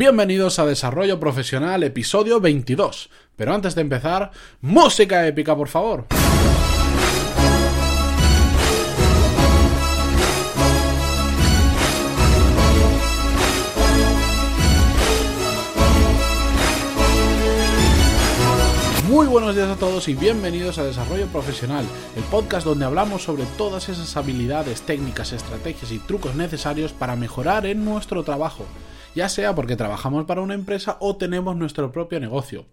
Bienvenidos a Desarrollo Profesional, episodio 22. Pero antes de empezar, música épica, por favor. Muy buenos días a todos y bienvenidos a Desarrollo Profesional, el podcast donde hablamos sobre todas esas habilidades, técnicas, estrategias y trucos necesarios para mejorar en nuestro trabajo, ya sea porque trabajamos para una empresa o tenemos nuestro propio negocio.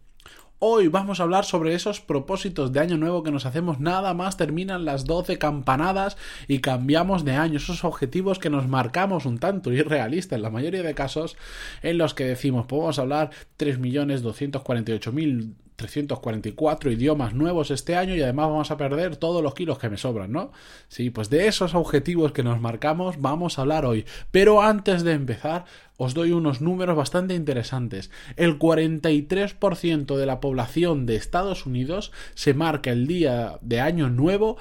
Hoy vamos a hablar sobre esos propósitos de año nuevo que nos hacemos nada más terminan las 12 campanadas y cambiamos de año, esos objetivos que nos marcamos un tanto irrealistas en la mayoría de casos en los que decimos, podemos hablar 3.248.000 344 idiomas nuevos este año y además vamos a perder todos los kilos que me sobran, ¿no? Sí, pues de esos objetivos que nos marcamos vamos a hablar hoy. Pero antes de empezar, os doy unos números bastante interesantes. El 43% de la población de Estados Unidos se marca el día de año nuevo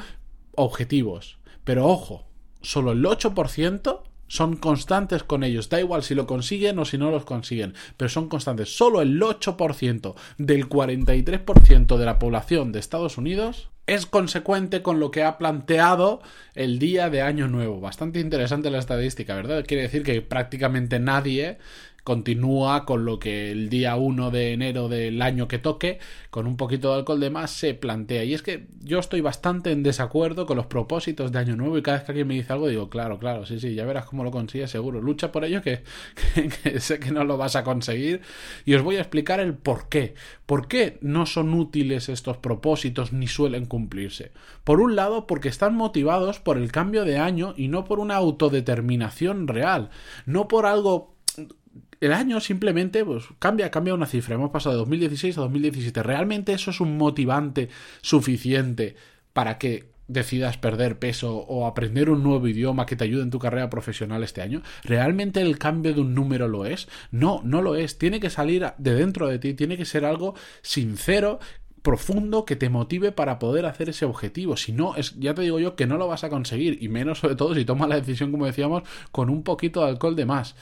objetivos. Pero ojo, solo el 8% son constantes con ellos. Da igual si lo consiguen o si no los consiguen, pero son constantes. Solo el 8% del 43% de la población de Estados Unidos es consecuente con lo que ha planteado el día de Año Nuevo. Bastante interesante la estadística, ¿verdad? Quiere decir que prácticamente nadie continúa con lo que el día 1 de enero del año que toque, con un poquito de alcohol de más, se plantea. Y es que yo estoy bastante en desacuerdo con los propósitos de año nuevo y cada vez que alguien me dice algo digo, claro, claro, sí, sí, ya verás cómo lo consigues seguro. Lucha por ello que, sé que no lo vas a conseguir y os voy a explicar el por qué. ¿Por qué no son útiles estos propósitos ni suelen cumplirse? Por un lado, porque están motivados por el cambio de año y no por una autodeterminación real, no por algo el año simplemente pues, cambia, cambia una cifra. Hemos pasado de 2016 a 2017. ¿Realmente eso es un motivante suficiente para que decidas perder peso o aprender un nuevo idioma que te ayude en tu carrera profesional este año? ¿Realmente el cambio de un número lo es? No, no lo es. Tiene que salir de dentro de ti, tiene que ser algo sincero profundo que te motive para poder hacer ese objetivo. Si no, es, ya te digo yo que no lo vas a conseguir. Y menos sobre todo si tomas la decisión, como decíamos, con un poquito de alcohol de más.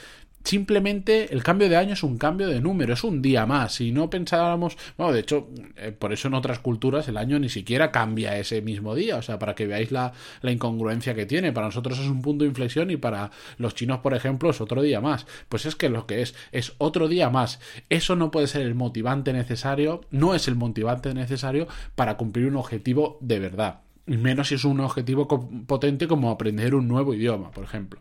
Simplemente el cambio de año es un cambio de número, es un día más. Si no pensáramos, bueno, de hecho, eh, por eso en otras culturas el año ni siquiera cambia ese mismo día, o sea, para que veáis la, la, incongruencia que tiene. Para nosotros es un punto de inflexión y para los chinos, por ejemplo, es otro día más. Pues es que lo que es, es otro día más. Eso no puede ser el motivante necesario, no es el motivante necesario para cumplir un objetivo de verdad. Menos si es un objetivo potente como aprender un nuevo idioma, por ejemplo.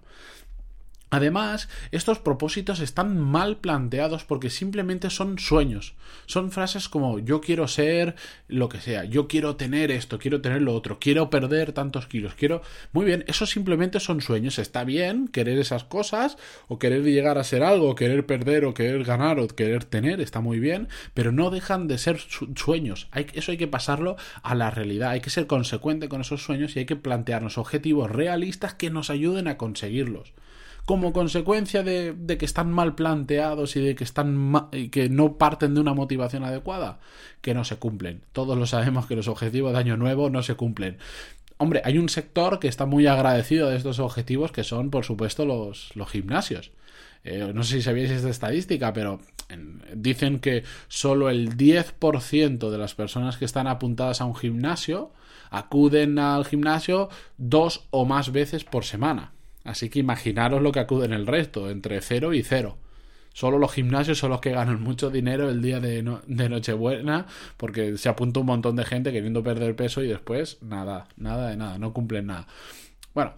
Además, estos propósitos están mal planteados porque simplemente son sueños. Son frases como yo quiero ser lo que sea, yo quiero tener esto, quiero tener lo otro, quiero perder tantos kilos, quiero... Muy bien, eso simplemente son sueños. Está bien querer esas cosas o querer llegar a ser algo, querer perder o querer ganar o querer tener, está muy bien, pero no dejan de ser sueños. Hay, eso hay que pasarlo a la realidad, hay que ser consecuente con esos sueños y hay que plantearnos objetivos realistas que nos ayuden a conseguirlos como consecuencia de, que están mal planteados y de que están y que no parten de una motivación adecuada, que no se cumplen. Todos lo sabemos que los objetivos de año nuevo no se cumplen. Hombre, hay un sector que está muy agradecido de estos objetivos, que son, por supuesto, los, los gimnasios. Eh, no sé si sabíais esta estadística, pero dicen que solo el 10% de las personas que están apuntadas a un gimnasio acuden al gimnasio dos o más veces por semana. Así que imaginaros lo que acude en el resto, entre cero y cero. Solo los gimnasios son los que ganan mucho dinero el día de, de, Nochebuena, porque se apunta un montón de gente queriendo perder peso y después nada, nada de nada, no cumplen nada. Bueno,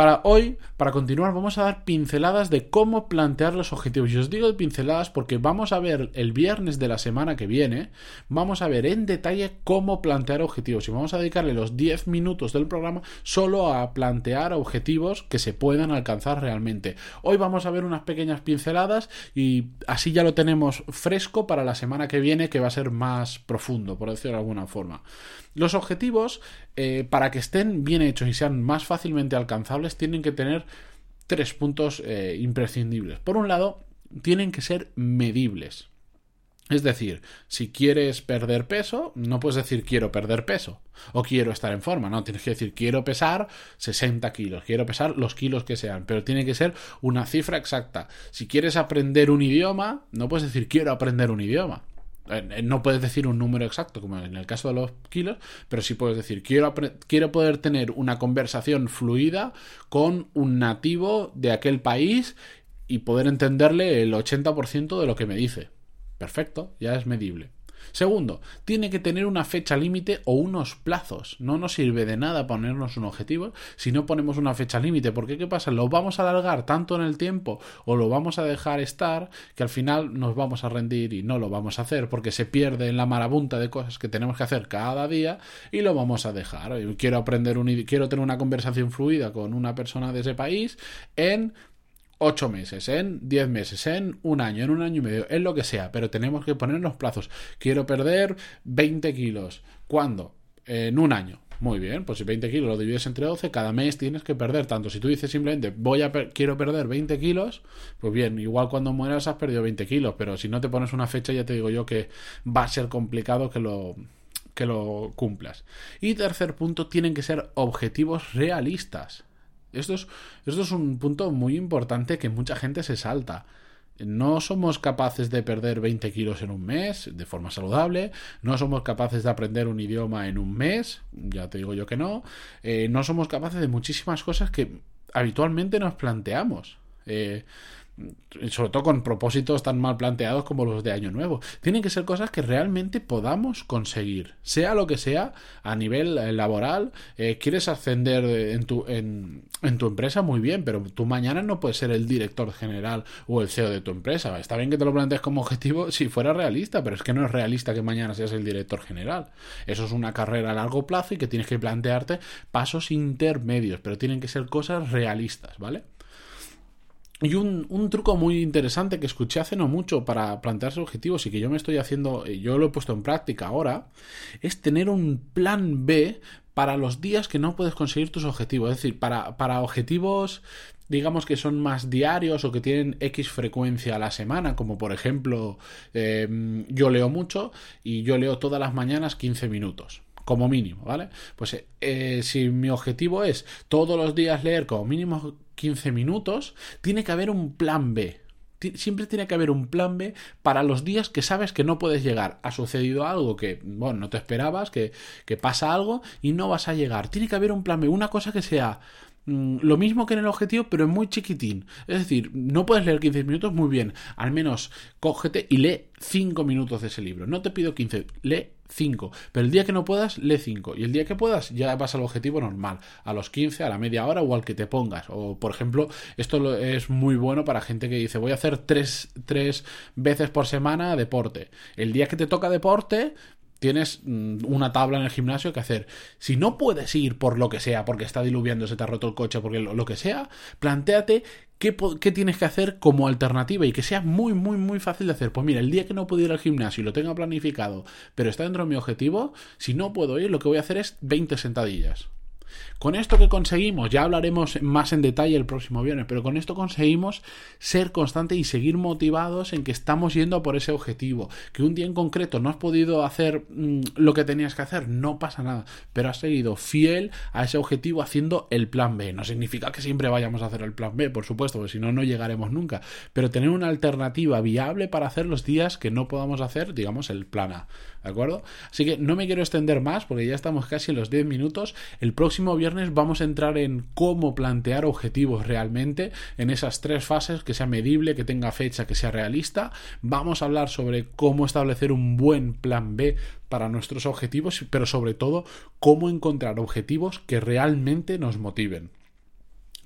para hoy, para continuar, vamos a dar pinceladas de cómo plantear los objetivos. Y os digo pinceladas porque vamos a ver el viernes de la semana que viene, vamos a ver en detalle cómo plantear objetivos. Y vamos a dedicarle los 10 minutos del programa solo a plantear objetivos que se puedan alcanzar realmente. Hoy vamos a ver unas pequeñas pinceladas y así ya lo tenemos fresco para la semana que viene, que va a ser más profundo, por decirlo de alguna forma. Los objetivos, eh, para que estén bien hechos y sean más fácilmente alcanzables, tienen que tener tres puntos eh, imprescindibles. Por un lado, tienen que ser medibles. Es decir, si quieres perder peso, no puedes decir quiero perder peso o quiero estar en forma, no, tienes que decir quiero pesar 60 kilos, quiero pesar los kilos que sean, pero tiene que ser una cifra exacta. Si quieres aprender un idioma, no puedes decir quiero aprender un idioma. Eh, eh, no puedes decir un número exacto, como en el caso de los kilos, pero sí puedes decir quiero, quiero poder tener una conversación fluida con un nativo de aquel país y poder entenderle el 80% de lo que me dice. Perfecto, ya es medible. Segundo, tiene que tener una fecha límite o unos plazos. No nos sirve de nada ponernos un objetivo si no ponemos una fecha límite. Porque ¿qué pasa? Lo vamos a alargar tanto en el tiempo o lo vamos a dejar estar que al final nos vamos a rendir y no lo vamos a hacer porque se pierde en la marabunta de cosas que tenemos que hacer cada día y lo vamos a dejar. Quiero aprender un quiero tener una conversación fluida con una persona de ese país en ocho meses, en diez meses, en un año, en un año y medio, en lo que sea, pero tenemos que ponernos plazos. Quiero perder 20 kilos. ¿Cuándo? En un año. Muy bien, pues si 20 kilos lo divides entre 12, cada mes tienes que perder tanto. Si tú dices simplemente voy a quiero perder 20 kilos, pues bien, igual cuando mueras has perdido 20 kilos, pero si no te pones una fecha ya te digo yo que va a ser complicado que lo que lo cumplas. Y tercer punto, tienen que ser objetivos realistas. Esto es, esto es un punto muy importante que mucha gente se salta. No somos capaces de perder 20 kilos en un mes de forma saludable, no somos capaces de aprender un idioma en un mes, ya te digo yo que no, eh, no somos capaces de muchísimas cosas que habitualmente nos planteamos. Eh, sobre todo con propósitos tan mal planteados como los de Año Nuevo. Tienen que ser cosas que realmente podamos conseguir, sea lo que sea, a nivel eh, laboral. Eh, quieres ascender en tu, en, tu empresa, muy bien, pero tú mañana no puedes ser el director general o el CEO de tu empresa. Está bien que te lo plantees como objetivo si fuera realista, pero es que no es realista que mañana seas el director general. Eso es una carrera a largo plazo y que tienes que plantearte pasos intermedios, pero tienen que ser cosas realistas, ¿vale? Y un, truco muy interesante que escuché hace no mucho para plantearse objetivos y que yo me estoy haciendo, eh, yo lo he puesto en práctica ahora, es tener un plan B para los días que no puedes conseguir tus objetivos. Es decir, para, para objetivos, digamos que son más diarios o que tienen X frecuencia a la semana, como por ejemplo, em, yo leo mucho y yo leo todas las mañanas 15 minutos como mínimo, ¿vale? Pues eh, si mi objetivo es todos los días leer como mínimo 15 minutos, tiene que haber un plan B. Siempre tiene que haber un plan B para los días que sabes que no puedes llegar. Ha sucedido algo que, bueno, no te esperabas, que, que pasa algo y no vas a llegar. Tiene que haber un plan B, una cosa que sea mm, lo mismo que en el objetivo, pero muy chiquitín. Es decir, no puedes leer 15 minutos muy bien. Al menos cógete y lee 5 minutos de ese libro. No te pido 15, lee 5. Pero el día que no puedas, lee 5. Y el día que puedas, ya vas al objetivo normal. A los 15, a la media hora o al que te pongas. O, por ejemplo, esto es muy bueno para gente que dice, voy a hacer 3, veces por semana deporte. El día que te toca deporte, tienes mm, una tabla en el gimnasio que hacer. Si no puedes ir por lo que sea, porque está diluviando, se te ha roto el coche, porque lo, que sea, planteate qué, qué, tienes que hacer como alternativa y que sea muy, muy, muy fácil de hacer. Pues mira, el día que no puedo ir al gimnasio y lo tenga planificado, pero está dentro de mi objetivo, si no puedo ir, lo que voy a hacer es 20 sentadillas. Con esto que conseguimos, ya hablaremos más en detalle el próximo viernes, pero con esto conseguimos ser constantes y seguir motivados en que estamos yendo por ese objetivo. Que un día en concreto no has podido hacer mm, lo que tenías que hacer, no pasa nada, pero has seguido fiel a ese objetivo haciendo el plan B. No significa que siempre vayamos a hacer el plan B, por supuesto, porque si no, no llegaremos nunca, pero tener una alternativa viable para hacer los días que no podamos hacer, digamos, el plan A. ¿De acuerdo? Así que no me quiero extender más porque ya estamos casi en los 10 minutos. El próximo viernes vamos a entrar en cómo plantear objetivos realmente en esas tres fases, que sea medible, que tenga fecha, que sea realista. Vamos a hablar sobre cómo establecer un buen plan B para nuestros objetivos, pero sobre todo cómo encontrar objetivos que realmente nos motiven.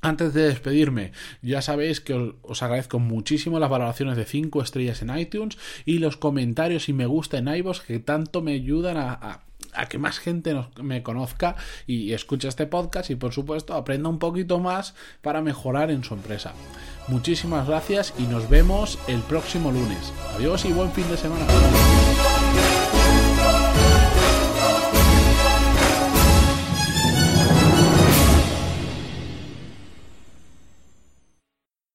Antes de despedirme, ya sabéis que os agradezco muchísimo las valoraciones de 5 estrellas en iTunes y los comentarios y me gusta en iVoox que tanto me ayudan a, que más gente me conozca y escuche este podcast y por supuesto aprenda un poquito más para mejorar en su empresa. Muchísimas gracias y nos vemos el próximo lunes. Adiós y buen fin de semana.